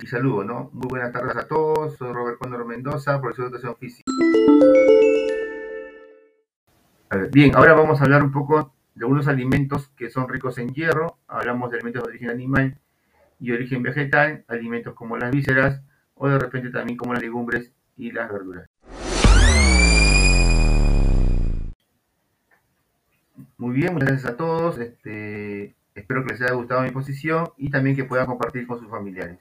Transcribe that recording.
y saludo, ¿no? Muy buenas tardes a todos, soy Robert Cóndor Mendoza, profesor de educación física. bien, ahora vamos a hablar un poco de unos alimentos que son ricos en hierro, hablamos de alimentos de origen animal y origen vegetal, alimentos como las vísceras o de repente también como las legumbres y las verduras. Muy bien, muchas gracias a todos. Este, espero que les haya gustado mi exposición y también que puedan compartir con sus familiares.